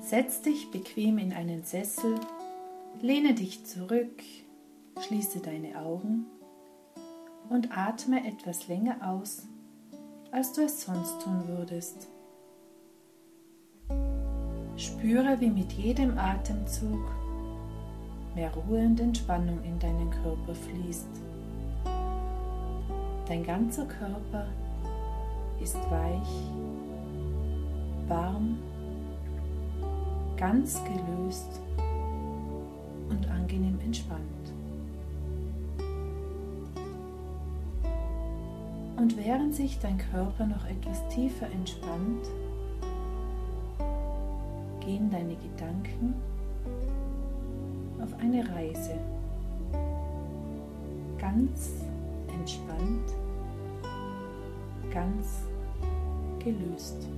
Setz dich bequem in einen Sessel, lehne dich zurück, schließe deine Augen und atme etwas länger aus, als du es sonst tun würdest. Spüre, wie mit jedem Atemzug mehr Ruhe und Entspannung in deinen Körper fließt. Dein ganzer Körper ist weich, warm, ganz gelöst und angenehm entspannt. Und während sich dein Körper noch etwas tiefer entspannt, gehen deine Gedanken auf eine Reise. Ganz entspannt, ganz gelöst.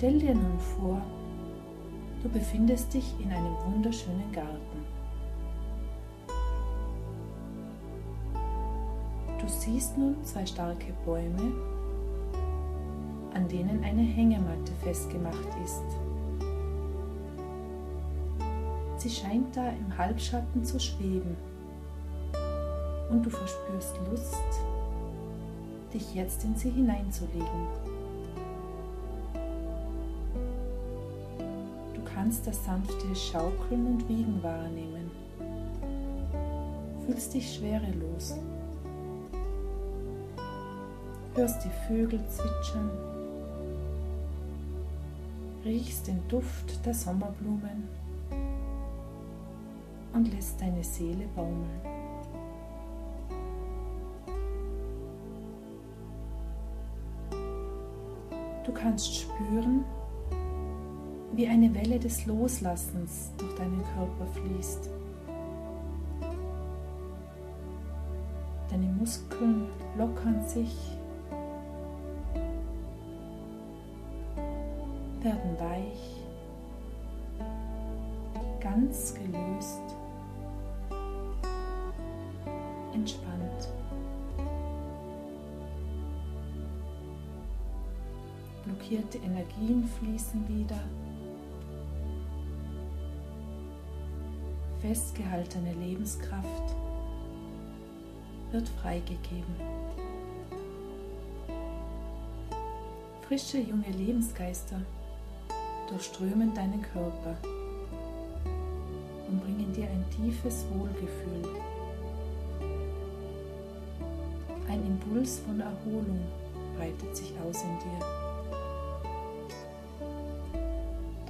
Stell dir nun vor, du befindest dich in einem wunderschönen Garten. Du siehst nun zwei starke Bäume, an denen eine Hängematte festgemacht ist. Sie scheint da im Halbschatten zu schweben und du verspürst Lust, dich jetzt in sie hineinzulegen. Kannst das sanfte Schaukeln und Wiegen wahrnehmen. Fühlst dich schwerelos. Hörst die Vögel zwitschern. Riechst den Duft der Sommerblumen und lässt deine Seele baumeln. Du kannst spüren, wie eine Welle des Loslassens durch deinen Körper fließt. Deine Muskeln lockern sich, werden weich, ganz gelöst, entspannt. Blockierte Energien fließen wieder. Festgehaltene Lebenskraft wird freigegeben. Frische junge Lebensgeister durchströmen deinen Körper und bringen dir ein tiefes Wohlgefühl. Ein Impuls von Erholung breitet sich aus in dir.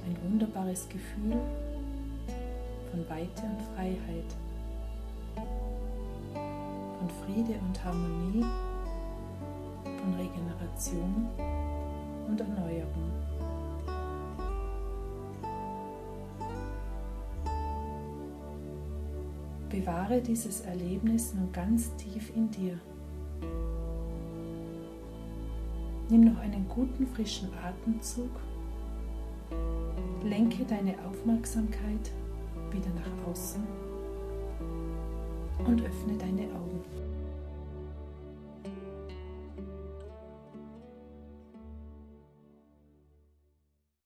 Ein wunderbares Gefühl von Weite und Freiheit, von Friede und Harmonie, von Regeneration und Erneuerung. Bewahre dieses Erlebnis nun ganz tief in dir. Nimm noch einen guten frischen Atemzug. Lenke deine Aufmerksamkeit wieder nach außen und öffne deine Augen.